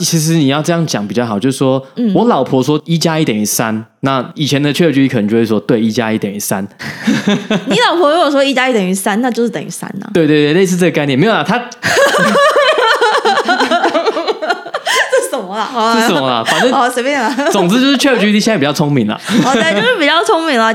其实你要这样讲比较好，就是说、嗯、我老婆说一加一等于三，那以前的 ChatGPT 可能就会说对，一加一等于三。你老婆如果说一加一等于三，那就是等于三呢？对对对，类似这个概念，没有啊，他。这什么啊？这什么啊？反正哦，随便啊。总之就是 ChatGPT 现在比较聪明了。哦，对，就是比较聪明了。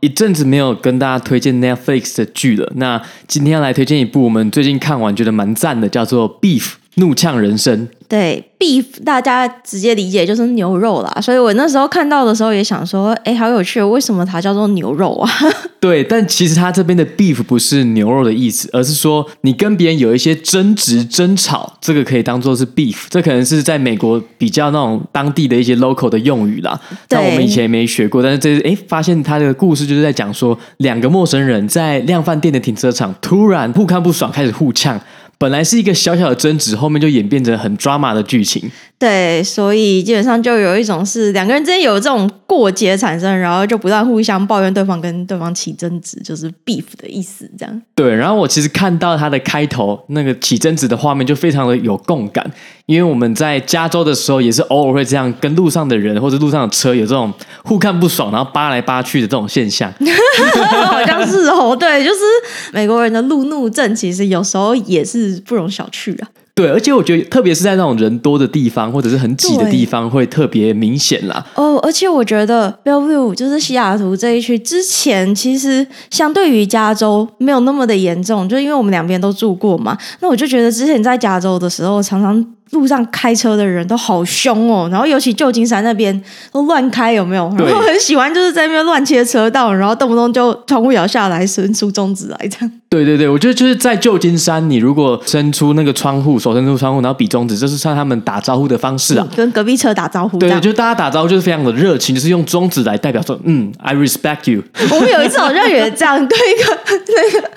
一阵子没有跟大家推荐 Netflix 的剧了，那今天要来推荐一部我们最近看完觉得蛮赞的，叫做《Beef》怒呛人生。对，beef 大家直接理解就是牛肉啦，所以我那时候看到的时候也想说，哎，好有趣，为什么它叫做牛肉啊？对，但其实它这边的 beef 不是牛肉的意思，而是说你跟别人有一些争执、争吵，这个可以当做是 beef，这可能是在美国比较那种当地的一些 local 的用语啦。对但我们以前也没学过，但是这是哎，发现他的故事就是在讲说，两个陌生人在量贩店的停车场突然互看不爽，开始互呛。本来是一个小小的争执，后面就演变成很 drama 的剧情。对，所以基本上就有一种是两个人之间有这种过节产生，然后就不断互相抱怨对方，跟对方起争执，就是 beef 的意思，这样。对，然后我其实看到它的开头那个起争执的画面，就非常的有共感，因为我们在加州的时候，也是偶尔会这样跟路上的人或者路上的车有这种互看不爽，然后扒来扒去的这种现象。好像是哦，对，就是美国人的路怒症，其实有时候也是不容小觑啊。对，而且我觉得，特别是在那种人多的地方，或者是很挤的地方，会特别明显啦。哦，而且我觉得 Bellevue 就是西雅图这一区，之前其实相对于加州没有那么的严重，就因为我们两边都住过嘛。那我就觉得之前在加州的时候，常常。路上开车的人都好凶哦，然后尤其旧金山那边都乱开，有没有？然后很喜欢就是在那边乱切车道，然后动不动就窗户摇下来，伸出中指来这样。对对对，我觉得就是在旧金山，你如果伸出那个窗户，手伸出窗户，然后比中指，这是像他们打招呼的方式啊，跟隔壁车打招呼。对，就大家打招呼就是非常的热情，就是用中指来代表说，嗯，I respect you。我们有一次好像也这样，对一个那个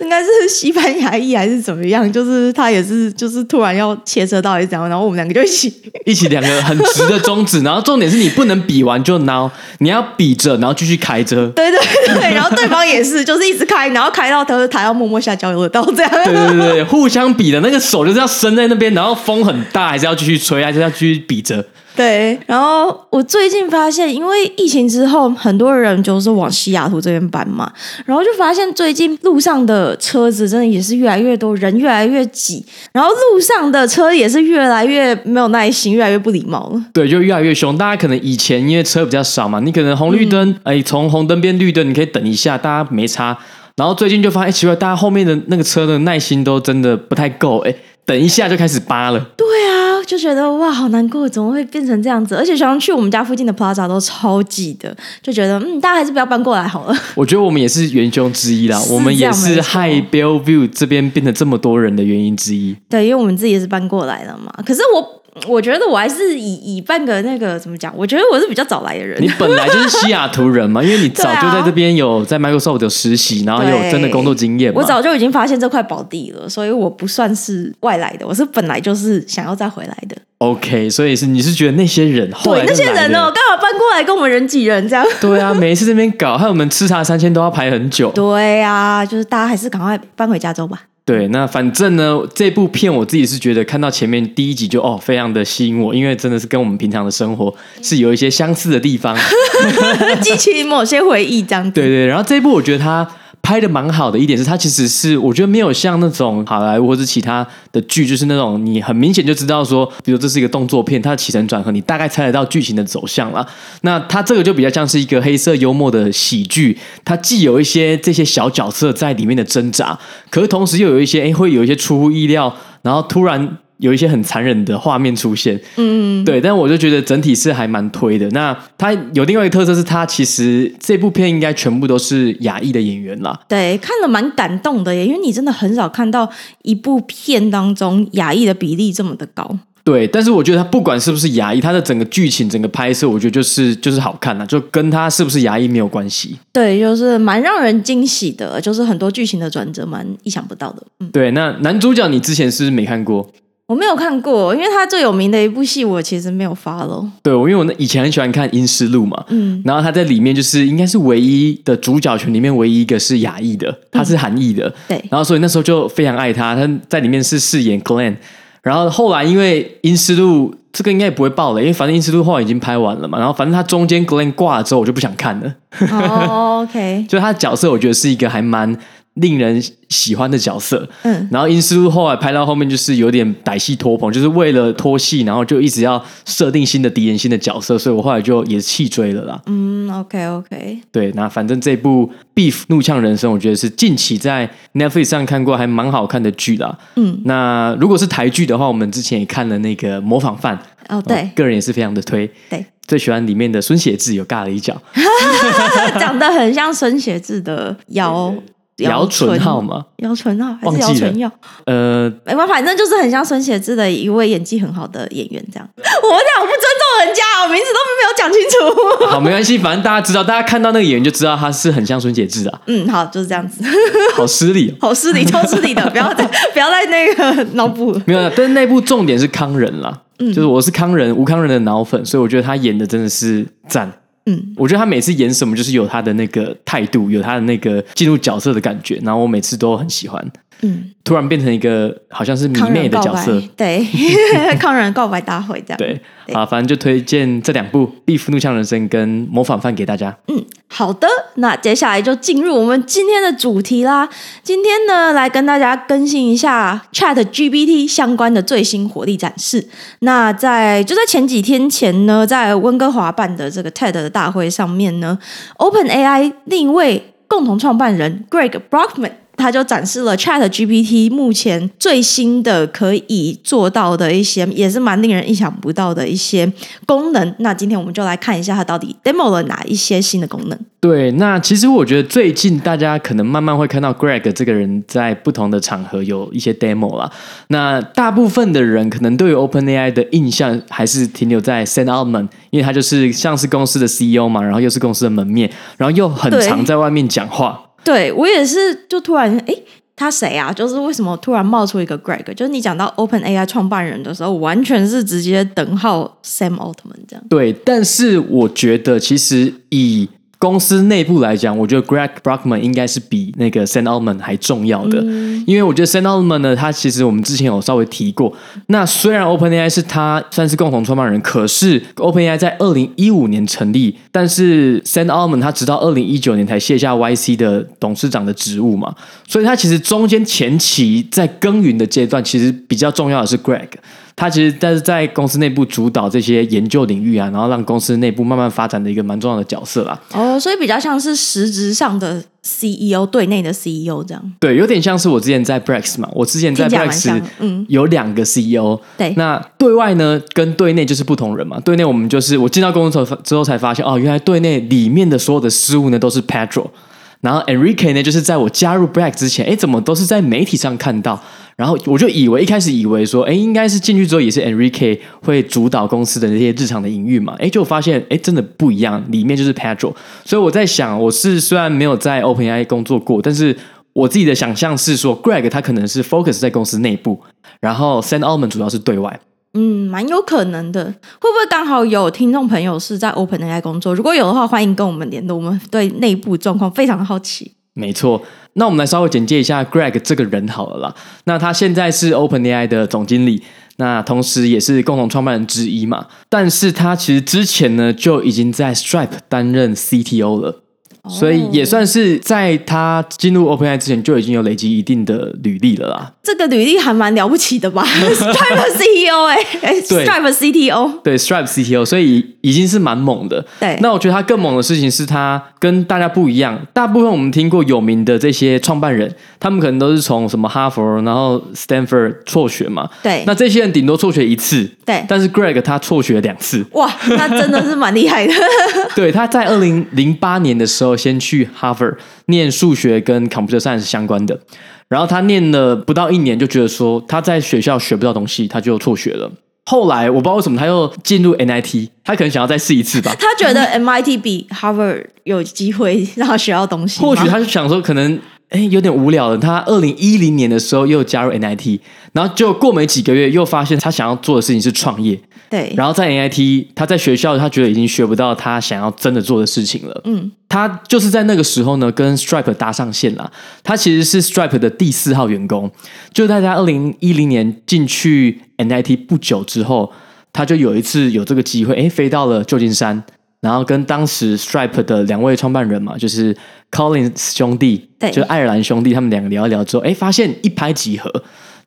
应该是西班牙裔还是怎么样，就是他也是就是突然要切车。到底是怎样？然后我们两个就一起 一起两个很直的中指，然后重点是你不能比完就挠，你要比着，然后继续开着。对对对，然后对方也是，就是一直开，然后开到他他要默默下交流道这样。对对对，互相比的那个手就是要伸在那边，然后风很大，还是要继续吹，还是要继续比着。对，然后我最近发现，因为疫情之后，很多人就是往西雅图这边搬嘛，然后就发现最近路上的车子真的也是越来越多，人越来越挤，然后路上的车也是越来越没有耐心，越来越不礼貌了。对，就越来越凶。大家可能以前因为车比较少嘛，你可能红绿灯，嗯、哎，从红灯变绿灯，你可以等一下，大家没差。然后最近就发现，哎，奇怪，大家后面的那个车的耐心都真的不太够，哎。等一下就开始扒了，对啊，就觉得哇，好难过，怎么会变成这样子？而且常常去我们家附近的 Plaza 都超挤的，就觉得嗯，大家还是不要搬过来好了。我觉得我们也是元凶之一啦，我们也是害 Bellevue 这边变得这么多人的原因之一。对，因为我们自己也是搬过来了嘛。可是我。我觉得我还是以以半个那个怎么讲？我觉得我是比较早来的人。你本来就是西雅图人嘛，因为你早就 在这边有在 Microsoft 有实习，然后有真的工作经验。我早就已经发现这块宝地了，所以我不算是外来的，我是本来就是想要再回来的。OK，所以是你是觉得那些人后来对那些人哦，刚好搬过来跟我们人挤人这样。对啊，每一次这边搞，还有我们吃茶三千都要排很久。对啊，就是大家还是赶快搬回加州吧。对，那反正呢，这部片我自己是觉得看到前面第一集就哦，非常的吸引我，因为真的是跟我们平常的生活是有一些相似的地方，激起某些回忆这样子。对对，然后这一部我觉得它。拍的蛮好的一点是，它其实是我觉得没有像那种好莱坞或者其他的剧，就是那种你很明显就知道说，比如这是一个动作片，它的起承转合你大概猜得到剧情的走向了。那它这个就比较像是一个黑色幽默的喜剧，它既有一些这些小角色在里面的挣扎，可是同时又有一些哎会有一些出乎意料，然后突然有一些很残忍的画面出现，嗯，对，但我就觉得整体是还蛮推的。那它有另外一个特色是，它其实这部片应该全部都是亚裔的演员啦。对，看了蛮感动的耶，因为你真的很少看到一部片当中亚裔的比例这么的高。对，但是我觉得它不管是不是亚裔，它的整个剧情、整个拍摄，我觉得就是就是好看啦，就跟它是不是亚裔没有关系。对，就是蛮让人惊喜的，就是很多剧情的转折蛮意想不到的。嗯，对，那男主角你之前是不是没看过？我没有看过，因为他最有名的一部戏，我其实没有 follow。对，我因为我以前很喜欢看《阴尸路》嘛，嗯，然后他在里面就是应该是唯一的主角群里面唯一一个是亚裔的，他是韩裔的，嗯，对，然后所以那时候就非常爱他，他在里面是饰演 Glenn，然后后来因为《阴尸路》这个应该也不会爆了，因为反正《阴尸路》后来已经拍完了嘛，然后反正他中间 Glenn 挂了之后，我就不想看了。哦，OK，就他的角色，我觉得是一个还蛮。令人喜欢的角色，嗯，然后阴尸路后来拍到后面就是有点歹戏拖棚，就是为了拖戏，然后就一直要设定新的敌人、新的角色，所以我后来就也弃追了啦。嗯，OK OK，对，那反正这部《Beef 怒呛人生》，我觉得是近期在 Netflix 上看过还蛮好看的剧啦。嗯，那如果是台剧的话，我们之前也看了那个《模仿犯》，哦，对，个人也是非常的推，对，最喜欢里面的孙协志有尬了一脚，长得很像孙协志的腰。姚淳浩吗？姚淳浩还是姚淳耀？呃，没关系，反正就是很像孙协志的一位演技很好的演员，这样。我讲我不尊重人家，我名字都没有讲清楚。好，没关系，反正大家知道，大家看到那个演员就知道他是很像孙协志啊。嗯，好，就是这样子。好失礼，好失礼，超失礼的，不要再不要再那个脑补。没有，但是那部重点是康仁啦，嗯，就是我是康仁吴康仁的脑粉，所以我觉得他演的真的是赞。嗯，我觉得他每次演什么，就是有他的那个态度，有他的那个进入角色的感觉，然后我每次都很喜欢。嗯，突然变成一个好像是迷妹的角色，对，康人告白大会这样。对，对啊，反正就推荐这两部《Beef 怒呛人生》跟《模仿犯》给大家。嗯，好的，那接下来就进入我们今天的主题啦。今天呢，来跟大家更新一下 ChatGPT 相关的最新火力展示。那在就在前几天前呢，在温哥华办的这个 TED 的大会上面呢，OpenAI 另一位共同创办人 Greg Brockman。他就展示了 ChatGPT 目前最新的可以做到的一些，也是蛮令人意想不到的一些功能。那今天我们就来看一下，它到底 demo 了哪一些新的功能。对，那其实我觉得最近大家可能慢慢会看到 Greg 这个人在不同的场合有一些 demo 啦。那大部分的人可能对于 OpenAI 的印象还是停留在 Sam Altman，因为他就是像是公司的 CEO 嘛，然后又是公司的门面，然后又很常在外面讲话。对，我也是，就突然哎，他谁啊？就是为什么突然冒出一个 Greg？就是你讲到 OpenAI 创办人的时候，完全是直接等号 Sam Altman 这样。对，但是我觉得其实以公司内部来讲，我觉得 Greg Brockman 应该是比那个 Sam Altman 还重要的，嗯、因为我觉得 Sam Altman 呢，他其实我们之前有稍微提过。那虽然 OpenAI 是他算是共同创办人，可是 OpenAI 在二零一五年成立，但是 Sam Altman 他直到二零一九年才卸下 YC 的董事长的职务嘛，所以他其实中间前期在耕耘的阶段，其实比较重要的是 Greg。他其实但是在公司内部主导这些研究领域啊，然后让公司内部慢慢发展的一个蛮重要的角色啦。哦，所以比较像是实质上的 CEO，对内的 CEO 这样。对，有点像是我之前在 Brex 嘛，我之前在 Brex 嗯有两个 CEO。对，那对外呢跟对内就是不同人嘛。对内我们就是我进到公司之后才发现，哦，原来对内里面的所有的事务呢都是 Pedro，然后 Enrique 呢就是在我加入 Brex 之前，哎，怎么都是在媒体上看到。然后我就以为一开始以为说，哎，应该是进去之后也是 Enrique 会主导公司的那些日常的营运嘛，哎，就发现哎，真的不一样，里面就是 Pedro。所以我在想，我是虽然没有在 OpenAI 工作过，但是我自己的想象是说，Greg 他可能是 focus 在公司内部，然后 Sam Altman 主要是对外。嗯，蛮有可能的。会不会刚好有听众朋友是在 OpenAI 工作？如果有的话，欢迎跟我们联络，我们对内部状况非常的好奇。没错。那我们来稍微简介一下 Greg 这个人好了啦。那他现在是 OpenAI 的总经理，那同时也是共同创办人之一嘛。但是他其实之前呢就已经在 Stripe 担任 CTO 了。所以也算是在他进入 OpenAI 之前就已经有累积一定的履历了啦。这个履历还蛮了不起的吧？Stripe CEO 哎、欸、，Stripe CTO，对 Stripe CTO，所以已经是蛮猛的。对，那我觉得他更猛的事情是他跟大家不一样。大部分我们听过有名的这些创办人，他们可能都是从什么哈佛，然后 Stanford 辍学嘛。对，那这些人顶多辍学一次。对，但是 Greg 他辍学两次。哇，那真的是蛮厉害的。对，他在二零零八年的时候。先去哈佛念数学跟 computer science 相关的，然后他念了不到一年，就觉得说他在学校学不到东西，他就辍学了。后来我不知道为什么他又进入 NIT，他可能想要再试一次吧。他觉得 MIT 比 Harvard 有机会让他学到东西。或许他是想说，可能哎有点无聊了。他二零一零年的时候又加入 NIT，然后就过没几个月，又发现他想要做的事情是创业。对，然后在 NIT，他在学校他觉得已经学不到他想要真的做的事情了。嗯，他就是在那个时候呢，跟 Stripe 搭上线了。他其实是 Stripe 的第四号员工，就在他二零一零年进去 NIT 不久之后，他就有一次有这个机会，哎，飞到了旧金山，然后跟当时 Stripe 的两位创办人嘛，就是 Collins 兄弟，对，就是爱尔兰兄弟，他们两个聊一聊之后，哎，发现一拍即合。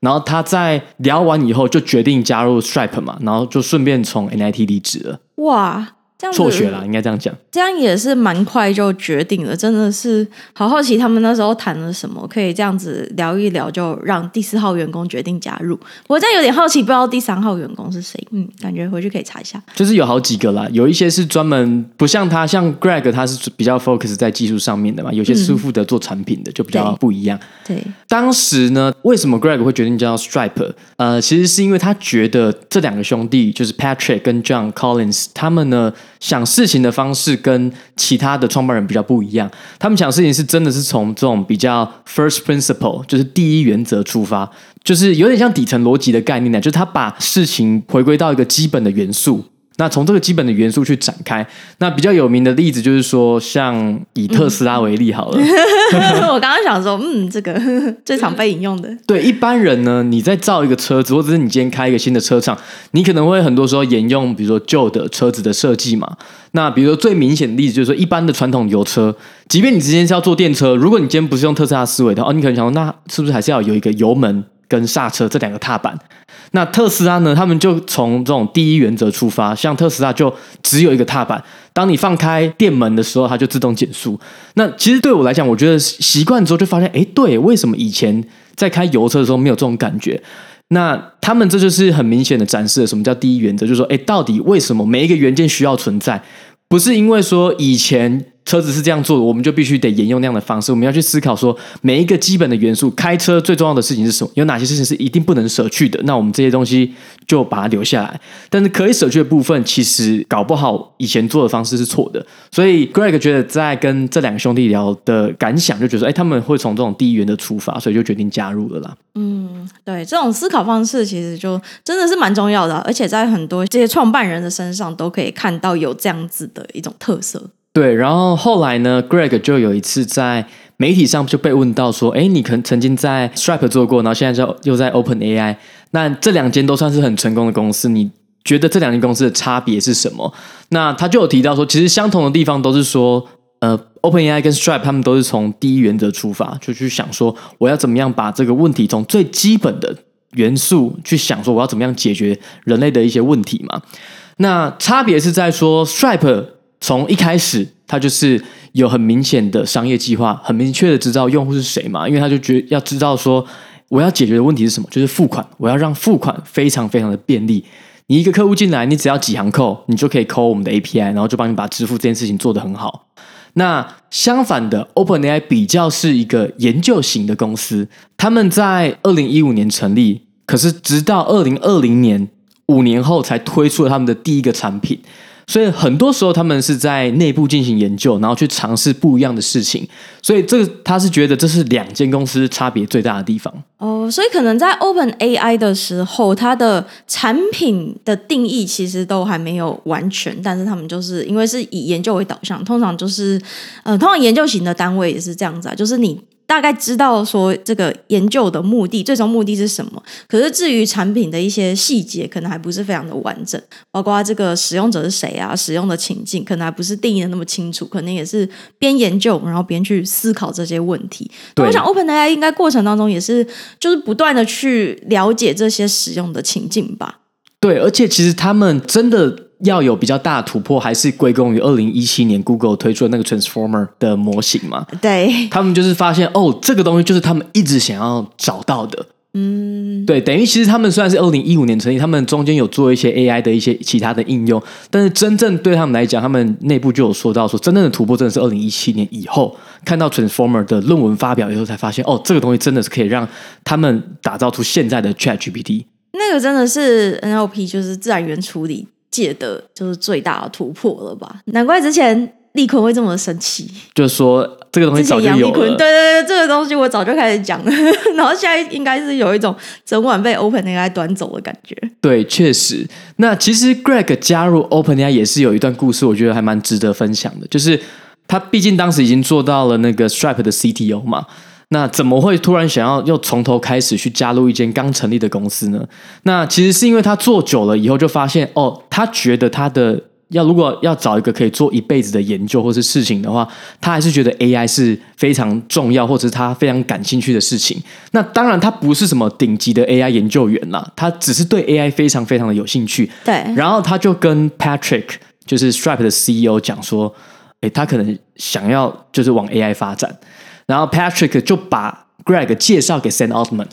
然后他在聊完以后就决定加入 Stripe 嘛，然后就顺便从 NIT 离职了。哇！这样辍学了，应该这样讲。这样也是蛮快就决定了，真的是好好奇他们那时候谈了什么，可以这样子聊一聊，就让第四号员工决定加入。我这样有点好奇，不知道第三号员工是谁？嗯，感觉回去可以查一下。就是有好几个啦，有一些是专门不像他，像 Greg 他是比较 focus 在技术上面的嘛，有些是负责做产品的，嗯、就比较不一样。对，对当时呢，为什么 Greg 会决定叫 Stripe？呃，其实是因为他觉得这两个兄弟就是 Patrick 跟 John Collins，他们呢。想事情的方式跟其他的创办人比较不一样，他们想事情是真的是从这种比较 first principle，就是第一原则出发，就是有点像底层逻辑的概念呢，就是他把事情回归到一个基本的元素。那从这个基本的元素去展开，那比较有名的例子就是说，像以特斯拉为例好了。嗯、我刚刚想说，嗯，这个 最常被引用的。对一般人呢，你在造一个车子，或者是你今天开一个新的车厂，你可能会很多时候沿用，比如说旧的车子的设计嘛。那比如说最明显的例子就是说，一般的传统油车，即便你今天是要做电车，如果你今天不是用特斯拉思维的话，哦，你可能想说，那是不是还是要有一个油门跟刹车这两个踏板？那特斯拉呢？他们就从这种第一原则出发，像特斯拉就只有一个踏板，当你放开电门的时候，它就自动减速。那其实对我来讲，我觉得习惯之后就发现，哎，对，为什么以前在开油车的时候没有这种感觉？那他们这就是很明显的展示了什么叫第一原则，就是说，哎，到底为什么每一个元件需要存在？不是因为说以前。车子是这样做的，我们就必须得沿用那样的方式。我们要去思考说，每一个基本的元素，开车最重要的事情是什么？有哪些事情是一定不能舍去的？那我们这些东西就把它留下来。但是可以舍去的部分，其实搞不好以前做的方式是错的。所以 Greg 觉得在跟这两个兄弟聊的感想，就觉得说，哎，他们会从这种第一原的出发，所以就决定加入了啦。嗯，对，这种思考方式其实就真的是蛮重要的，而且在很多这些创办人的身上都可以看到有这样子的一种特色。对，然后后来呢，Greg 就有一次在媒体上就被问到说：“哎，你可能曾经在 Stripe 做过，然后现在就又在 OpenAI，那这两间都算是很成功的公司，你觉得这两间公司的差别是什么？”那他就有提到说，其实相同的地方都是说，呃，OpenAI 跟 Stripe 他们都是从第一原则出发，就去想说我要怎么样把这个问题从最基本的元素去想说我要怎么样解决人类的一些问题嘛。那差别是在说 Stripe。从一开始，他就是有很明显的商业计划，很明确的知道用户是谁嘛，因为他就觉要知道说，我要解决的问题是什么，就是付款，我要让付款非常非常的便利。你一个客户进来，你只要几行扣，你就可以扣我们的 API，然后就帮你把支付这件事情做得很好。那相反的，OpenAI 比较是一个研究型的公司，他们在二零一五年成立，可是直到二零二零年，五年后才推出了他们的第一个产品。所以很多时候他们是在内部进行研究，然后去尝试不一样的事情。所以这个他是觉得这是两间公司差别最大的地方。哦，所以可能在 OpenAI 的时候，它的产品的定义其实都还没有完全，但是他们就是因为是以研究为导向，通常就是呃，通常研究型的单位也是这样子啊，就是你大概知道说这个研究的目的，最终目的是什么。可是至于产品的一些细节，可能还不是非常的完整，包括这个使用者是谁啊，使用的情境可能还不是定义的那么清楚，可能也是边研究然后边去思考这些问题。对我想 OpenAI 应该过程当中也是就是不断的去了解这些使用的情境吧。对，而且其实他们真的。要有比较大的突破，还是归功于二零一七年 Google 推出的那个 Transformer 的模型嘛？对，他们就是发现哦，这个东西就是他们一直想要找到的。嗯，对，等于其实他们虽然是二零一五年成立，他们中间有做一些 AI 的一些其他的应用，但是真正对他们来讲，他们内部就有说到说，真正的突破真的是二零一七年以后看到 Transformer 的论文发表以后，才发现哦，这个东西真的是可以让他们打造出现在的 ChatGPT。那个真的是 NLP，就是自然语言处理。界的就是最大的突破了吧？难怪之前立坤会这么生气，就是说这个东西早就有了。对对对，这个东西我早就开始讲了，然后现在应该是有一种整晚被 OpenAI 端走的感觉。对，确实。那其实 Greg 加入 OpenAI 也是有一段故事，我觉得还蛮值得分享的。就是他毕竟当时已经做到了那个 Stripe 的 CTO 嘛。那怎么会突然想要又从头开始去加入一间刚成立的公司呢？那其实是因为他做久了以后就发现，哦，他觉得他的要如果要找一个可以做一辈子的研究或是事情的话，他还是觉得 AI 是非常重要，或者是他非常感兴趣的事情。那当然他不是什么顶级的 AI 研究员啦，他只是对 AI 非常非常的有兴趣。对，然后他就跟 Patrick，就是 Stripe 的 CEO 讲说，诶，他可能想要就是往 AI 发展。然后 Patrick 就把 Greg 介绍给 Sam Altman，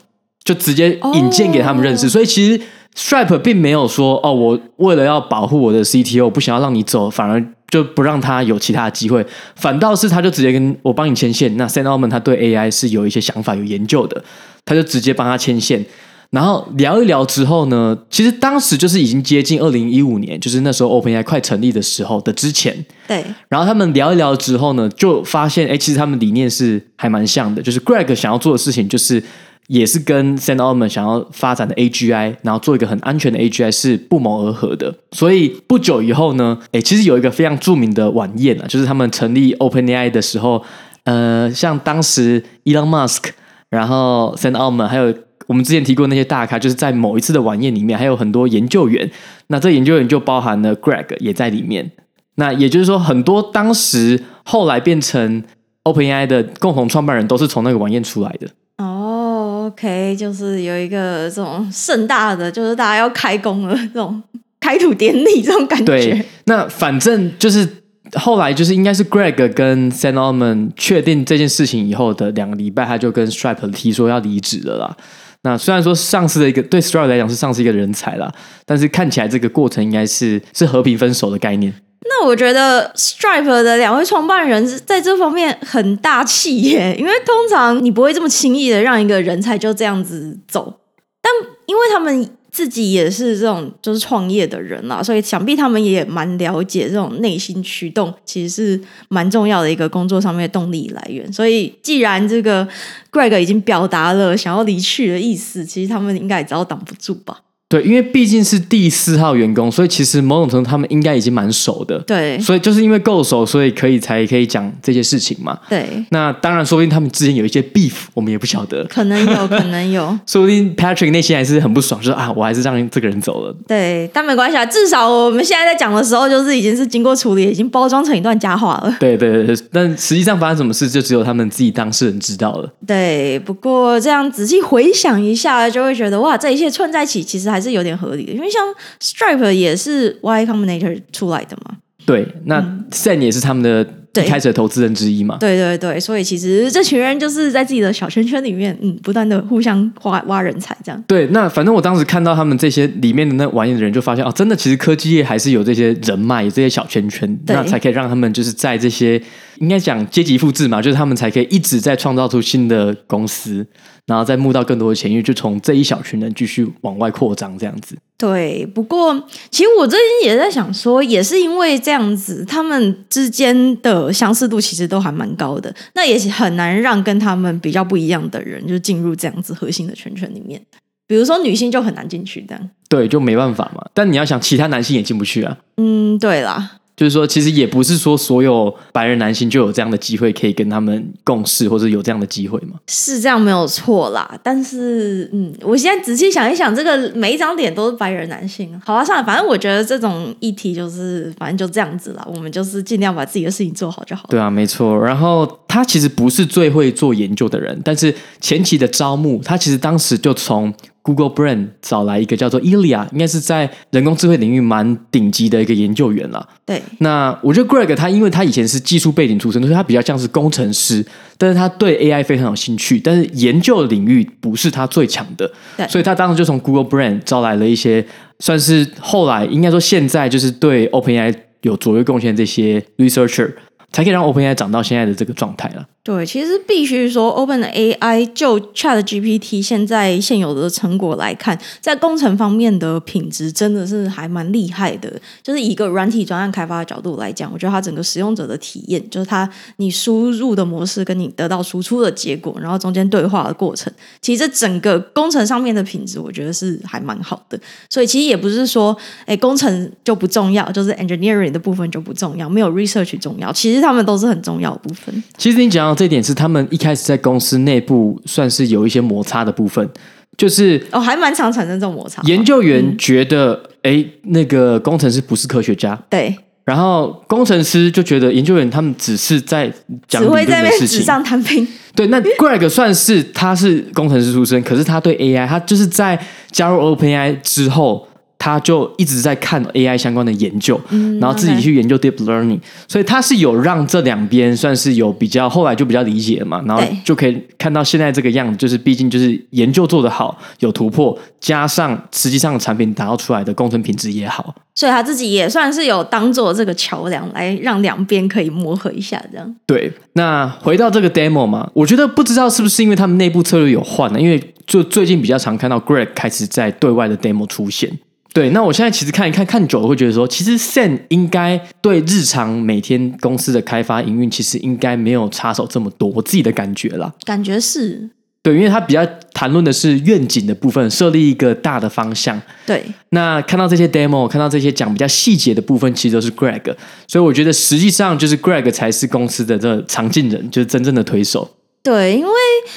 就直接引荐给他们认识。Oh. 所以其实 Stripe 并没有说哦，我为了要保护我的 CTO，不想要让你走，反而就不让他有其他的机会。反倒是他就直接跟我帮你牵线。那 Sam Altman 他对 AI 是有一些想法、有研究的，他就直接帮他牵线。然后聊一聊之后呢，其实当时就是已经接近二零一五年，就是那时候 OpenAI 快成立的时候的之前。对。然后他们聊一聊之后呢，就发现，哎，其实他们理念是还蛮像的。就是 Greg 想要做的事情，就是也是跟 Sam Altman 想要发展的 AGI，然后做一个很安全的 AGI 是不谋而合的。所以不久以后呢，哎，其实有一个非常著名的晚宴啊，就是他们成立 OpenAI 的时候，呃，像当时 Elon Musk，然后 Sam Altman 还有。我们之前提过那些大咖，就是在某一次的晚宴里面，还有很多研究员。那这研究员就包含了 Greg 也在里面。那也就是说，很多当时后来变成 OpenAI 的共同创办人，都是从那个晚宴出来的。哦，OK，就是有一个这种盛大的，就是大家要开工了这种开土典礼这种感觉。对，那反正就是后来就是应该是 Greg 跟 Sam Altman 确定这件事情以后的两个礼拜，他就跟 Stripe 提说要离职了啦。那虽然说丧失了一个对 Stripe 来讲是丧失一个人才啦，但是看起来这个过程应该是是和平分手的概念。那我觉得 Stripe 的两位创办人在这方面很大气耶，因为通常你不会这么轻易的让一个人才就这样子走，但因为他们。自己也是这种就是创业的人啦，所以想必他们也蛮了解这种内心驱动，其实是蛮重要的一个工作上面的动力来源。所以既然这个 Greg 已经表达了想要离去的意思，其实他们应该也知道挡不住吧。对，因为毕竟是第四号员工，所以其实某种程度他们应该已经蛮熟的。对，所以就是因为够熟，所以可以才可以讲这些事情嘛。对，那当然，说不定他们之间有一些 beef，我们也不晓得。可能有可能有，说不定 Patrick 内心还是很不爽，就是啊，我还是让这个人走了。对，但没关系啊，至少我们现在在讲的时候，就是已经是经过处理，已经包装成一段佳话了。对对对，但实际上发生什么事，就只有他们自己当事人知道了。对，不过这样仔细回想一下，就会觉得哇，这一切串在一起，其实还是有点合理的。因为像 Stripe 也是 Y Combinator 出来的嘛，对，那 Sen 也是他们的一开始的投资人之一嘛，对对对，所以其实这群人就是在自己的小圈圈里面，嗯，不断的互相挖挖人才，这样。对，那反正我当时看到他们这些里面的那玩意的人，就发现哦，真的，其实科技业还是有这些人脉，有这些小圈圈，那才可以让他们就是在这些应该讲阶级复制嘛，就是他们才可以一直在创造出新的公司。然后再募到更多的钱，因为就从这一小群人继续往外扩张，这样子。对，不过其实我最近也在想说，也是因为这样子，他们之间的相似度其实都还蛮高的，那也很难让跟他们比较不一样的人就进入这样子核心的圈圈里面。比如说女性就很难进去，这样。对，就没办法嘛。但你要想，其他男性也进不去啊。嗯，对啦。就是说，其实也不是说所有白人男性就有这样的机会可以跟他们共事，或者有这样的机会嘛？是这样没有错啦，但是嗯，我现在仔细想一想，这个每一张脸都是白人男性。好啊，算了，反正我觉得这种议题就是反正就这样子啦，我们就是尽量把自己的事情做好就好。对啊，没错。然后他其实不是最会做研究的人，但是前期的招募，他其实当时就从。Google Brain 找来一个叫做 Ilya，应该是在人工智慧领域蛮顶级的一个研究员了。对，那我觉得 Greg 他因为他以前是技术背景出身，所以他比较像是工程师，但是他对 AI 非常有兴趣，但是研究领域不是他最强的。对，所以他当时就从 Google Brain 招来了一些，算是后来应该说现在就是对 OpenAI 有卓越贡献的这些 researcher，才可以让 OpenAI 长到现在的这个状态了。对，其实必须说，OpenAI 就 ChatGPT 现在现有的成果来看，在工程方面的品质真的是还蛮厉害的。就是以一个软体专案开发的角度来讲，我觉得它整个使用者的体验，就是它你输入的模式跟你得到输出的结果，然后中间对话的过程，其实这整个工程上面的品质，我觉得是还蛮好的。所以其实也不是说，哎，工程就不重要，就是 engineering 的部分就不重要，没有 research 重要。其实他们都是很重要的部分。其实你讲到。这点是他们一开始在公司内部算是有一些摩擦的部分，就是哦，还蛮常产生这种摩擦。研究员觉得，哎、嗯，那个工程师不是科学家，对。然后工程师就觉得研究员他们只是在讲只会在那纸上谈兵。对，那 Greg 算是他是工程师出身，可是他对 AI，他就是在加入 OpenAI 之后。他就一直在看 AI 相关的研究，嗯、然后自己去研究 Deep Learning，所以他是有让这两边算是有比较，后来就比较理解嘛，然后就可以看到现在这个样子，就是毕竟就是研究做得好，有突破，加上实际上产品打造出来的工程品质也好，所以他自己也算是有当做这个桥梁，来让两边可以磨合一下，这样。对，那回到这个 demo 嘛，我觉得不知道是不是因为他们内部策略有换呢？因为就最近比较常看到 Greg 开始在对外的 demo 出现。对，那我现在其实看一看，看久了会觉得说，其实 Sen 应该对日常每天公司的开发营运，其实应该没有插手这么多。我自己的感觉啦，感觉是对，因为他比较谈论的是愿景的部分，设立一个大的方向。对，那看到这些 demo，看到这些讲比较细节的部分，其实都是 Greg，所以我觉得实际上就是 Greg 才是公司的这常进人，就是真正的推手。对，因为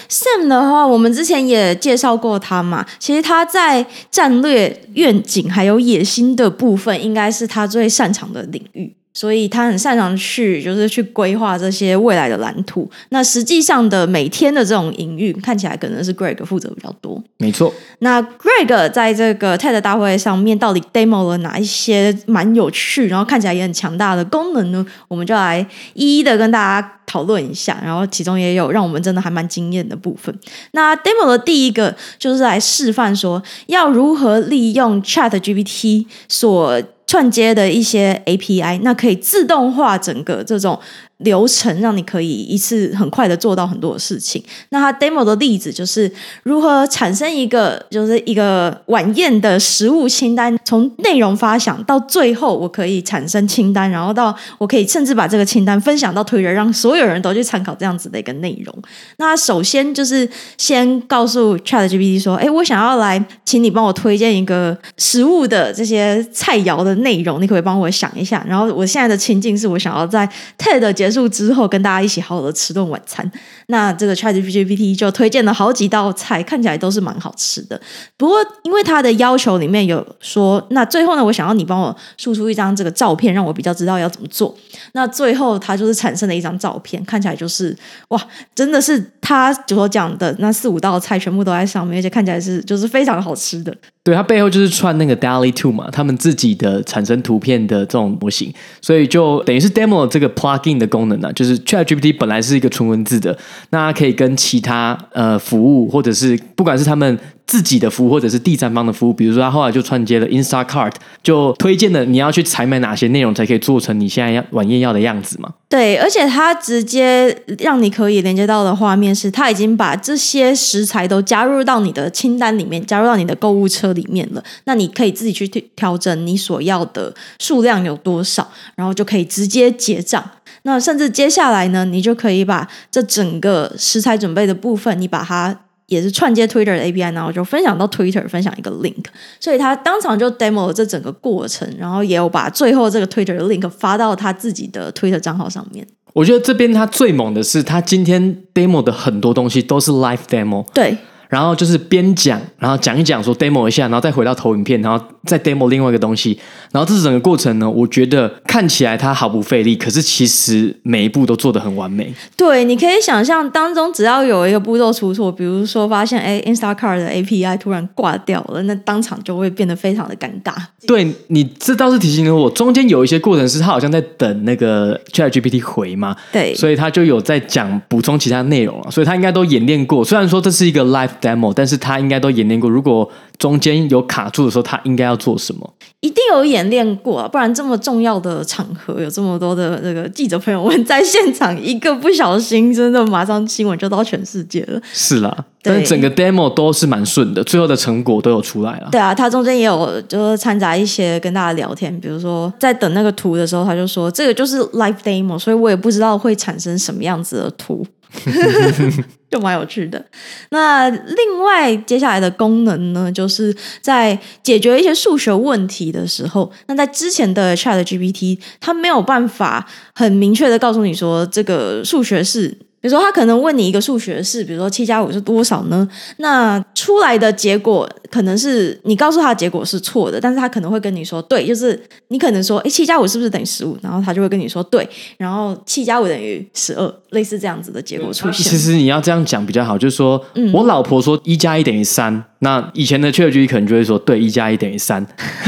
Sam 的话，我们之前也介绍过他嘛。其实他在战略愿景还有野心的部分，应该是他最擅长的领域。所以他很擅长去，就是去规划这些未来的蓝图。那实际上的每天的这种营运，看起来可能是 Greg 负责比较多。没错。那 Greg 在这个 TED 大会上面，到底 demo 了哪一些蛮有趣，然后看起来也很强大的功能呢？我们就来一一的跟大家讨论一下。然后其中也有让我们真的还蛮惊艳的部分。那 demo 的第一个就是来示范说，要如何利用 ChatGPT 所串接的一些 API，那可以自动化整个这种。流程让你可以一次很快的做到很多的事情。那他 demo 的例子就是如何产生一个就是一个晚宴的食物清单，从内容发想到最后我可以产生清单，然后到我可以甚至把这个清单分享到 Twitter，让所有人都去参考这样子的一个内容。那首先就是先告诉 ChatGPT 说：“哎，我想要来，请你帮我推荐一个食物的这些菜肴的内容，你可以帮我想一下？然后我现在的情境是我想要在 TED 节结束之后，跟大家一起好好的吃顿晚餐。那这个 ChatGPT 就推荐了好几道菜，看起来都是蛮好吃的。不过，因为他的要求里面有说，那最后呢，我想要你帮我输出一张这个照片，让我比较知道要怎么做。那最后，他就是产生了一张照片，看起来就是哇，真的是他所讲的那四五道菜全部都在上面，而且看起来是就是非常好吃的。对，它背后就是串那个 DALL-E 2嘛，他们自己的产生图片的这种模型，所以就等于是 demo 这个 plugin 的功能呢、就是 ChatGPT 本来是一个纯文字的，那它可以跟其他呃服务或者是不管是他们。自己的服务或者是第三方的服务，比如说他后来就串接了 Instacart，就推荐了你要去采买哪些内容才可以做成你现在要晚宴要的样子嘛。对，而且他直接让你可以连接到的画面是，他已经把这些食材都加入到你的清单里面，加入到你的购物车里面了。那你可以自己去调整你所要的数量有多少，然后就可以直接结账。那甚至接下来呢，你就可以把这整个食材准备的部分，你把它。也是串接 Twitter 的 API，然后就分享到 Twitter，分享一个 link，所以他当场就 demo 了这整个过程，然后也有把最后这个 Twitter 的 link 发到他自己的 Twitter 账号上面。我觉得这边他最猛的是，他今天 demo 的很多东西都是 live demo。对。然后就是边讲，然后讲一讲，说 demo 一下，然后再回到投影片，然后再 demo 另外一个东西。然后这整个过程呢，我觉得看起来它毫不费力，可是其实每一步都做得很完美。对，你可以想象当中只要有一个步骤出错，比如说发现哎，Instacart 的 API 突然挂掉了，那当场就会变得非常的尴尬。对，你这倒是提醒了我，中间有一些过程是他好像在等那个 ChatGPT 回嘛，对，所以他就有在讲补充其他内容了，所以他应该都演练过。虽然说这是一个 live demo，但是他应该都演练过。如果中间有卡住的时候，他应该要做什么？一定有演练过，不然这么重要的场合，有这么多的这个记者朋友们在现场，一个不小心，真的马上新闻就到全世界了。是啦，但是整个 demo 都是蛮顺的，最后的成果都有出来了。对啊，他中间也有就是掺杂一些跟大家聊天，比如说在等那个图的时候，他就说这个就是 live demo，所以我也不知道会产生什么样子的图。就蛮有趣的。那另外接下来的功能呢，就是在解决一些数学问题的时候，那在之前的 ChatGPT，它没有办法很明确的告诉你说这个数学是。比如说，他可能问你一个数学式，比如说七加五是多少呢？那出来的结果可能是你告诉他的结果是错的，但是他可能会跟你说对，就是你可能说，诶，七加五是不是等于十五？然后他就会跟你说对，然后七加五等于十二，类似这样子的结果出现。其实你要这样讲比较好，就是说，嗯、我老婆说一加一等于三，那以前的 ChatGPT 可能就会说对，一加一等于三。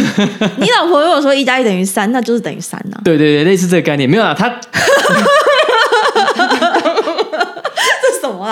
你老婆如果说一加一等于三，那就是等于三啊。对对对，类似这个概念，没有啊，他。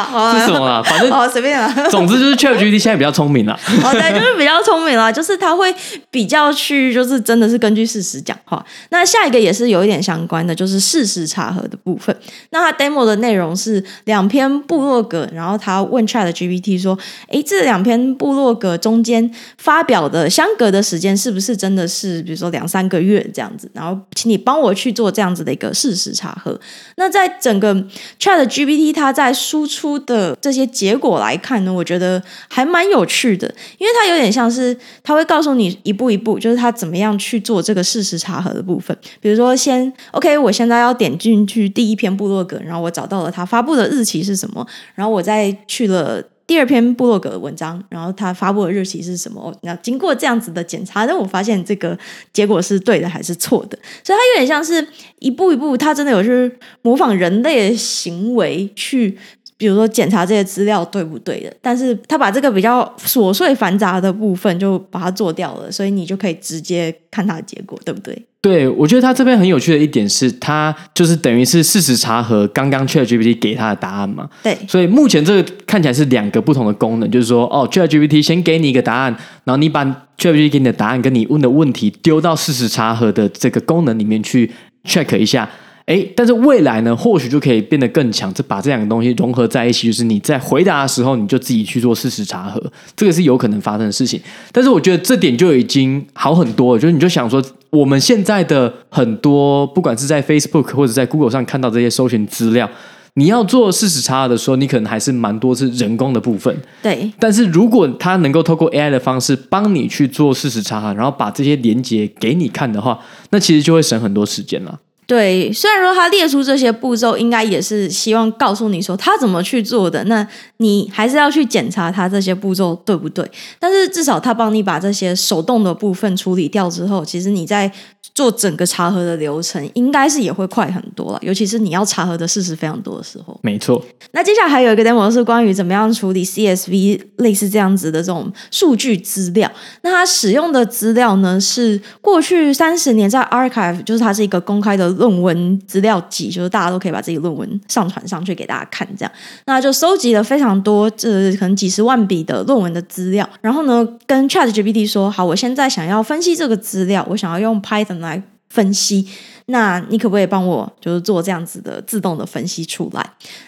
好是什么啦？反正哦随便啦。总之就是 ChatGPT 现在比较聪明了。哦，对，就是比较 聪明了，就是他会比较去，就是真的是根据事实讲话。那下一个也是有一点相关的，就是事实查核的部分。那他 demo 的内容是两篇部落格，然后他问 ChatGPT 说：“哎，这两篇部落格中间发表的相隔的时间是不是真的是，比如说两三个月这样子？然后请你帮我去做这样子的一个事实查核。”那在整个 ChatGPT 它在输出出的这些结果来看呢，我觉得还蛮有趣的，因为它有点像是它会告诉你一步一步，就是它怎么样去做这个事实查核的部分。比如说先，OK，我现在要点进去第一篇部落格，然后我找到了它发布的日期是什么，然后我再去了。第二篇部落格的文章，然后它发布的日期是什么？那经过这样子的检查，那我发现这个结果是对的还是错的？所以它有点像是一步一步，它真的有去模仿人类的行为去，比如说检查这些资料对不对的。但是他把这个比较琐碎繁杂的部分就把它做掉了，所以你就可以直接看它的结果，对不对？对，我觉得他这边很有趣的一点是，他就是等于是事实查核刚刚 ChatGPT 给他的答案嘛。对，所以目前这个看起来是两个不同的功能，就是说，哦，ChatGPT 先给你一个答案，然后你把 ChatGPT 给你的答案跟你问的问题丢到事实查核的这个功能里面去 check 一下。哎，但是未来呢，或许就可以变得更强，这把这两个东西融合在一起，就是你在回答的时候，你就自己去做事实查核，这个是有可能发生的事情。但是我觉得这点就已经好很多了，就是你就想说，我们现在的很多，不管是在 Facebook 或者在 Google 上看到这些搜寻资料，你要做事实查核的时候，你可能还是蛮多是人工的部分。对。但是如果它能够透过 AI 的方式帮你去做事实查核，然后把这些连结给你看的话，那其实就会省很多时间了。对，虽然说他列出这些步骤，应该也是希望告诉你说他怎么去做的，那你还是要去检查他这些步骤对不对。但是至少他帮你把这些手动的部分处理掉之后，其实你在做整个查核的流程，应该是也会快很多了。尤其是你要查核的事实非常多的时候。没错。那接下来还有一个 demo 是关于怎么样处理 CSV 类似这样子的这种数据资料。那它使用的资料呢，是过去三十年在 Archive，就是它是一个公开的。论文资料集，就是大家都可以把自己论文上传上去给大家看，这样，那就收集了非常多，这可能几十万笔的论文的资料，然后呢，跟 ChatGPT 说，好，我现在想要分析这个资料，我想要用 Python 来分析，那你可不可以帮我，就是做这样子的自动的分析出来？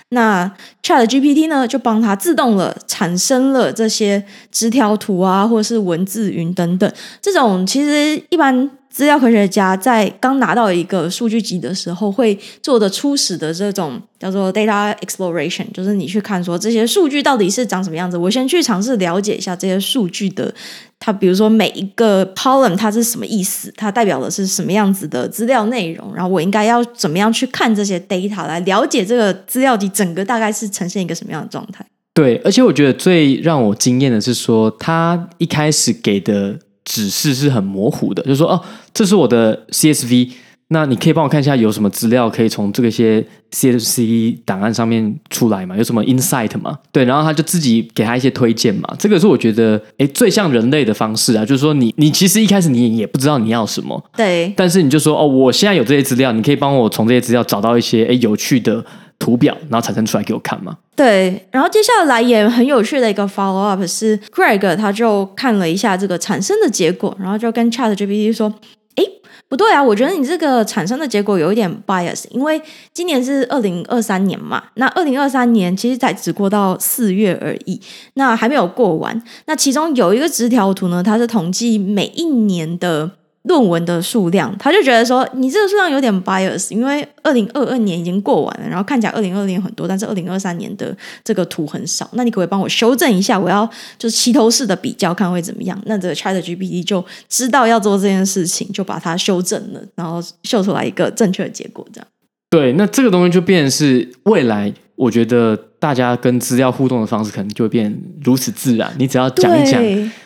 那 ChatGPT 呢，就帮他自动了产生了这些直条图啊，或者是文字云等等，这种其实一般。资料科学家在刚拿到一个数据集的时候，会做的初始的这种叫做 data exploration，就是你去看说这些数据到底是长什么样子。我先去尝试了解一下这些数据的，它比如说每一个 column 它是什么意思，它代表的是什么样子的资料内容，然后我应该要怎么样去看这些 data 来了解这个资料集整个大概是呈现一个什么样的状态。对，而且我觉得最让我惊艳的是说，他一开始给的指示是很模糊的，就是说，哦，这是我的 CSV，那你可以帮我看一下有什么资料可以从这个些 CSV 档案上面出来吗？有什么 insight 吗？对，然后他就自己给他一些推荐嘛。这个是我觉得，诶，最像人类的方式啊，就是说你，你你其实一开始你也不知道你要什么，对，但是你就说，哦，我现在有这些资料，你可以帮我从这些资料找到一些，诶，有趣的。图表，然后产生出来给我看吗？对，然后接下来也很有趣的一个 follow up 是 Greg，他就看了一下这个产生的结果，然后就跟 ChatGPT 说：“诶，不对啊，我觉得你这个产生的结果有一点 bias，因为今年是二零二三年嘛，那二零二三年其实才只过到四月而已，那还没有过完。那其中有一个直条图呢，它是统计每一年的。”论文的数量，他就觉得说你这个数量有点 bias，因为二零二二年已经过完了，然后看起来二零二零年很多，但是二零二三年的这个图很少。那你可不可以帮我修正一下？我要就是齐头式的比较，看会怎么样？那这个 ChatGPT 就知道要做这件事情，就把它修正了，然后秀出来一个正确的结果。这样对，那这个东西就变成是未来，我觉得大家跟资料互动的方式可能就会变如此自然。你只要讲一讲，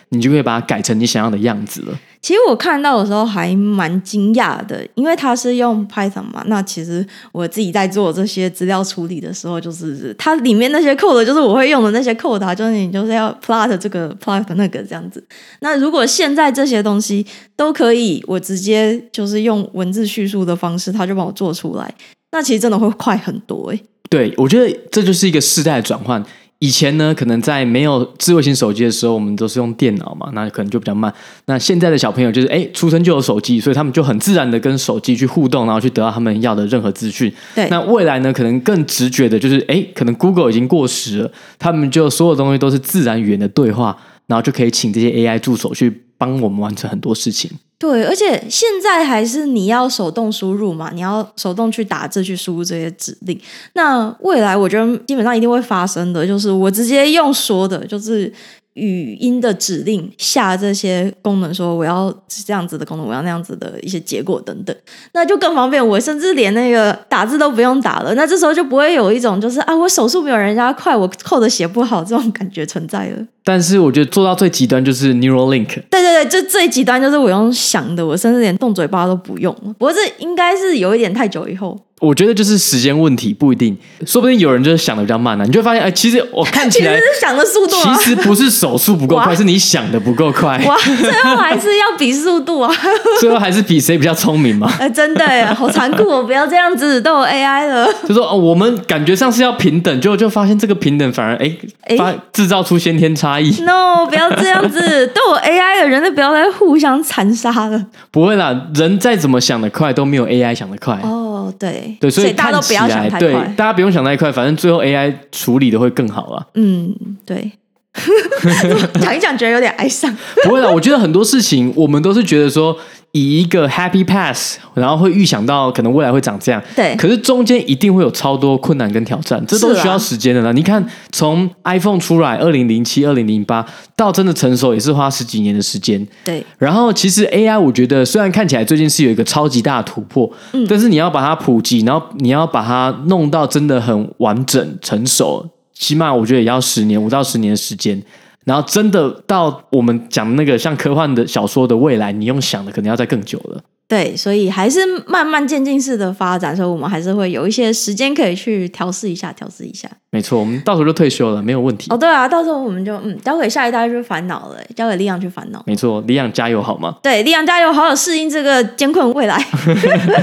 你就可以把它改成你想要的样子了。其实我看到的时候还蛮惊讶的，因为它是用 Python 嘛。那其实我自己在做这些资料处理的时候，就是它里面那些 code，就是我会用的那些 code，就是你就是要 plot 这个 plot 那个这样子。那如果现在这些东西都可以，我直接就是用文字叙述的方式，它就帮我做出来，那其实真的会快很多诶。对，我觉得这就是一个世代的转换。以前呢，可能在没有智慧型手机的时候，我们都是用电脑嘛，那可能就比较慢。那现在的小朋友就是，哎，出生就有手机，所以他们就很自然的跟手机去互动，然后去得到他们要的任何资讯。对。那未来呢，可能更直觉的就是，哎，可能 Google 已经过时了，他们就所有东西都是自然语言的对话，然后就可以请这些 AI 助手去帮我们完成很多事情。对，而且现在还是你要手动输入嘛，你要手动去打字去输入这些指令。那未来我觉得基本上一定会发生的，就是我直接用说的，就是。语音的指令下这些功能，说我要这样子的功能，我要那样子的一些结果等等，那就更方便。我甚至连那个打字都不用打了，那这时候就不会有一种就是啊，我手速没有人家快，我 code 写不好这种感觉存在了。但是我觉得做到最极端就是 Neuralink。对对对，就最极端就是我用想的，我甚至连动嘴巴都不用。不过这应该是有一点太久以后。我觉得就是时间问题，不一定，说不定有人就是想的比较慢呢、啊。你就会发现，哎，其实我看起来 是想的速度、啊，其实不是手速不够快，是你想的不够快。哇，最后还是要比速度啊！最后还是比谁比较聪明嘛？哎，真的耶，好残酷哦！不要这样子，都有 AI 了。就说哦，我们感觉上是要平等，就就发现这个平等反而哎，发制造出先天差异。No，不要这样子，都有 AI 的人类不要再互相残杀了。不会啦，人再怎么想的快，都没有 AI 想的快。哦，对对，所以大家都。不要想太快，对，大家不用想太快，反正最后 AI 处理的会更好啊。嗯，对，讲一讲觉得有点哀伤。不会啦，我觉得很多事情我们都是觉得说。以一个 happy pass，然后会预想到可能未来会长这样，对。可是中间一定会有超多困难跟挑战，这都需要时间的啦。你看，从 iPhone 出来，二零零七、二零零八到真的成熟，也是花十几年的时间。对。然后其实 AI，我觉得虽然看起来最近是有一个超级大的突破，嗯，但是你要把它普及，然后你要把它弄到真的很完整成熟，起码我觉得也要十年，五到十年的时间。然后真的到我们讲那个像科幻的小说的未来，你用想的可能要再更久了。对，所以还是慢慢渐进式的发展，所以我们还是会有一些时间可以去调试一下，调试一下。没错，我们到时候就退休了，没有问题。哦，对啊，到时候我们就嗯，交给下一代去烦恼了，交给李阳去烦恼。没错，李阳加油好吗？对，李阳加油，好好适应这个艰困未来。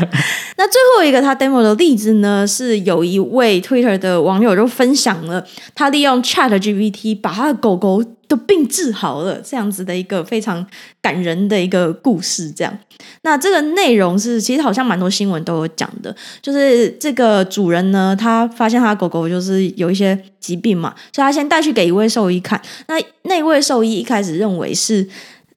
那最后一个他 demo 的例子呢，是有一位 Twitter 的网友就分享了他利用 ChatGPT 把他的狗狗的病治好了，这样子的一个非常感人的一个故事。这样，那这个内容是其实好像蛮多新闻都有讲的，就是这个主人呢，他发现他狗狗就是有一些疾病嘛，所以他先带去给一位兽医看。那那位兽医一开始认为是。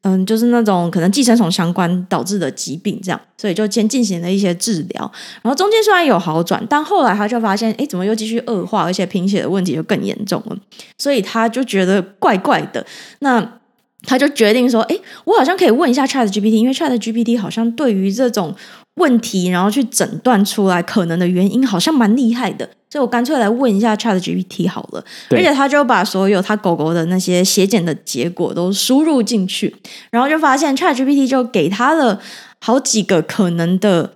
嗯，就是那种可能寄生虫相关导致的疾病，这样，所以就先进行了一些治疗。然后中间虽然有好转，但后来他就发现，哎，怎么又继续恶化，而且贫血的问题就更严重了。所以他就觉得怪怪的。那他就决定说，哎，我好像可以问一下 ChatGPT，因为 ChatGPT 好像对于这种问题，然后去诊断出来可能的原因，好像蛮厉害的。所以我干脆来问一下 ChatGPT 好了，而且他就把所有他狗狗的那些血检的结果都输入进去，然后就发现 ChatGPT 就给他了好几个可能的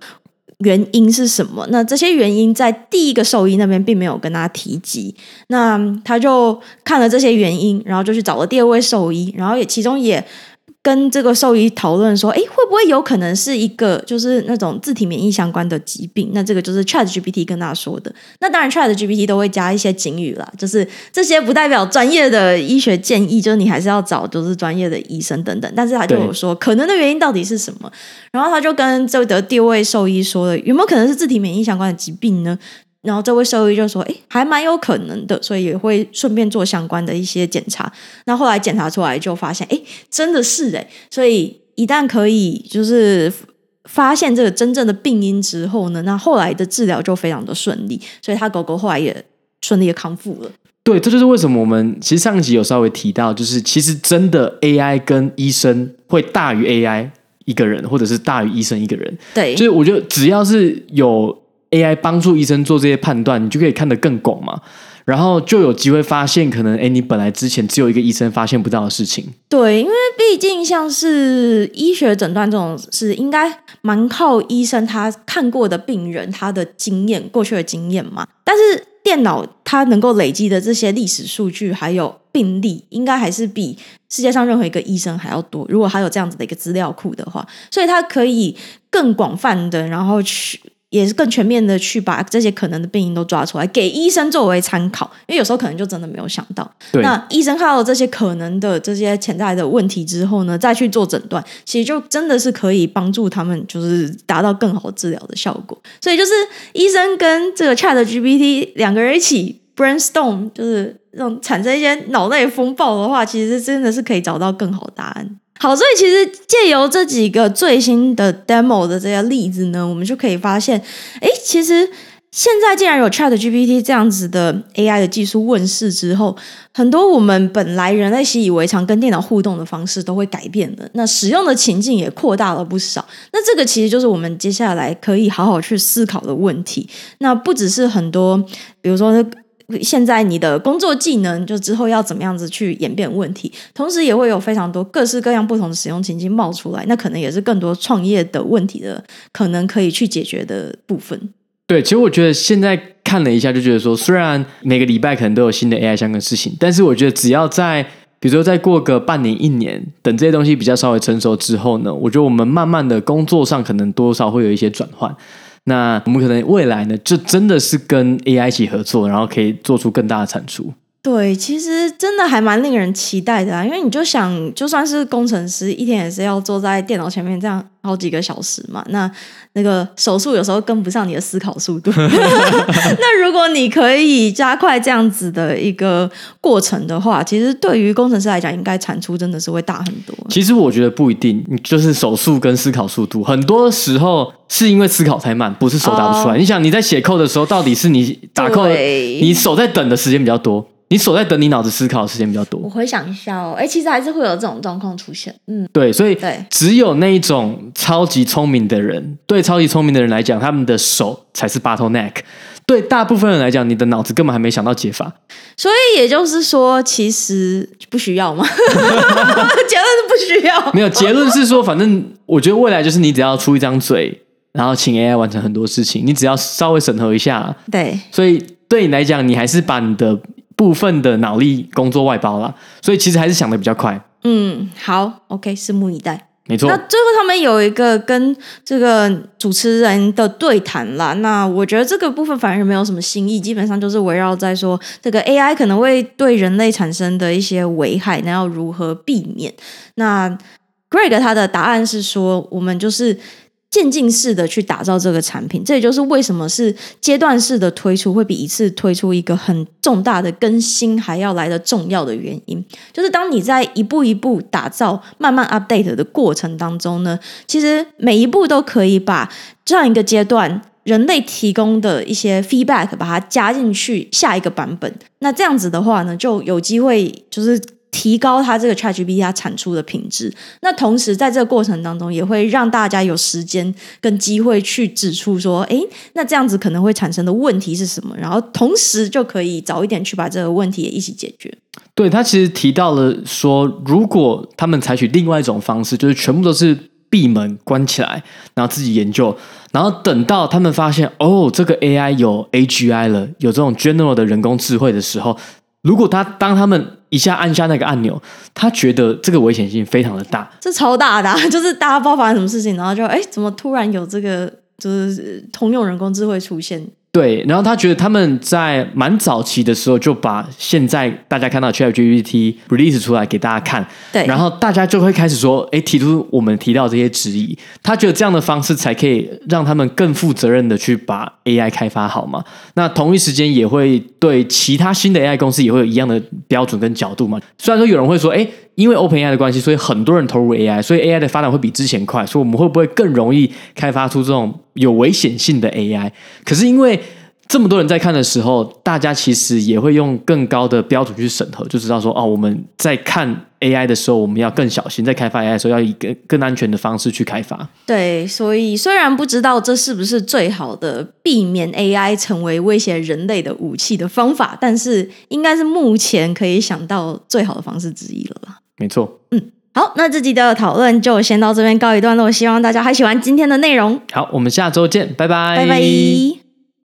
原因是什么。那这些原因在第一个兽医那边并没有跟他提及，那他就看了这些原因，然后就去找了第二位兽医，然后也其中也。跟这个兽医讨论说，诶，会不会有可能是一个就是那种自体免疫相关的疾病？那这个就是 ChatGPT 跟他说的。那当然，ChatGPT 都会加一些警语啦，就是这些不代表专业的医学建议，就是你还是要找就是专业的医生等等。但是他就有说可能的原因到底是什么？然后他就跟这的第二位兽医说了，有没有可能是自体免疫相关的疾病呢？然后这位兽医就说：“诶，还蛮有可能的，所以也会顺便做相关的一些检查。那后来检查出来就发现，诶，真的是诶。所以一旦可以就是发现这个真正的病因之后呢，那后来的治疗就非常的顺利。所以他狗狗后来也顺利的康复了。对，这就是为什么我们其实上一集有稍微提到，就是其实真的 AI 跟医生会大于 AI 一个人，或者是大于医生一个人。对，就是我觉得只要是有。AI 帮助医生做这些判断，你就可以看得更广嘛，然后就有机会发现可能诶，你本来之前只有一个医生发现不到的事情。对，因为毕竟像是医学诊断这种事，应该蛮靠医生他看过的病人他的经验、过去的经验嘛。但是电脑它能够累积的这些历史数据还有病例，应该还是比世界上任何一个医生还要多。如果他有这样子的一个资料库的话，所以他可以更广泛的，然后去。也是更全面的去把这些可能的病因都抓出来，给医生作为参考，因为有时候可能就真的没有想到。那医生看到这些可能的这些潜在的问题之后呢，再去做诊断，其实就真的是可以帮助他们，就是达到更好治疗的效果。所以就是医生跟这个 ChatGPT 两个人一起 brainstorm，就是这种产生一些脑内风暴的话，其实真的是可以找到更好的答案。好，所以其实借由这几个最新的 demo 的这些例子呢，我们就可以发现，哎，其实现在既然有 ChatGPT 这样子的 AI 的技术问世之后，很多我们本来人类习以为常跟电脑互动的方式都会改变了，那使用的情境也扩大了不少。那这个其实就是我们接下来可以好好去思考的问题。那不只是很多，比如说。现在你的工作技能，就之后要怎么样子去演变问题，同时也会有非常多各式各样不同的使用情境冒出来，那可能也是更多创业的问题的可能可以去解决的部分。对，其实我觉得现在看了一下，就觉得说，虽然每个礼拜可能都有新的 AI 相关事情，但是我觉得只要在，比如说再过个半年、一年，等这些东西比较稍微成熟之后呢，我觉得我们慢慢的工作上可能多少会有一些转换。那我们可能未来呢，就真的是跟 AI 一起合作，然后可以做出更大的产出。对，其实真的还蛮令人期待的啊，因为你就想，就算是工程师，一天也是要坐在电脑前面这样好几个小时嘛。那那个手速有时候跟不上你的思考速度。那如果你可以加快这样子的一个过程的话，其实对于工程师来讲，应该产出真的是会大很多。其实我觉得不一定，就是手速跟思考速度，很多时候是因为思考太慢，不是手打不出来。Oh, 你想你在写 code 的时候，到底是你打 code，你手在等的时间比较多。你手在等，你脑子思考的时间比较多。我回想一下哦，哎，其实还是会有这种状况出现。嗯，对，所以对，只有那一种超级聪明的人，对超级聪明的人来讲，他们的手才是 bottleneck。对大部分人来讲，你的脑子根本还没想到解法。所以也就是说，其实不需要吗？结论是不需要。没有，结论是说，反正我觉得未来就是你只要出一张嘴，然后请 AI 完成很多事情，你只要稍微审核一下。对，所以对你来讲，你还是把你的。部分的脑力工作外包了，所以其实还是想的比较快。嗯，好，OK，拭目以待。没错。那最后他们有一个跟这个主持人的对谈啦，那我觉得这个部分反而没有什么新意，基本上就是围绕在说这个 AI 可能会对人类产生的一些危害，那要如何避免？那 Greg 他的答案是说，我们就是渐进式的去打造这个产品，这也就是为什么是阶段式的推出，会比一次推出一个很重大的更新还要来的重要的原因。就是当你在一步一步打造、慢慢 update 的过程当中呢，其实每一步都可以把这样一个阶段人类提供的一些 feedback 把它加进去下一个版本。那这样子的话呢，就有机会就是。提高它这个 ChatGPT 它产出的品质，那同时在这个过程当中，也会让大家有时间跟机会去指出说，诶，那这样子可能会产生的问题是什么？然后同时就可以早一点去把这个问题也一起解决。对，他其实提到了说，如果他们采取另外一种方式，就是全部都是闭门关起来，然后自己研究，然后等到他们发现哦，这个 AI 有 AGI 了，有这种 general 的人工智慧的时候。如果他当他们一下按下那个按钮，他觉得这个危险性非常的大，是超大的，就是大家不知道发生什么事情，然后就哎，怎么突然有这个就是通用人工智慧出现？对，然后他觉得他们在蛮早期的时候就把现在大家看到 ChatGPT release 出来给大家看，对，然后大家就会开始说，哎，提出我们提到这些质疑，他觉得这样的方式才可以让他们更负责任的去把 AI 开发好嘛。那同一时间也会对其他新的 AI 公司也会有一样的标准跟角度嘛。虽然说有人会说，哎。因为 OpenAI 的关系，所以很多人投入 AI，所以 AI 的发展会比之前快。所以我们会不会更容易开发出这种有危险性的 AI？可是因为这么多人在看的时候，大家其实也会用更高的标准去审核，就知道说哦，我们在看 AI 的时候，我们要更小心；在开发 AI 的时候，要以更更安全的方式去开发。对，所以虽然不知道这是不是最好的避免 AI 成为威胁人类的武器的方法，但是应该是目前可以想到最好的方式之一了吧。没错，嗯，好，那这集的讨论就先到这边告一段落，希望大家还喜欢今天的内容。好，我们下周见，拜拜，拜拜。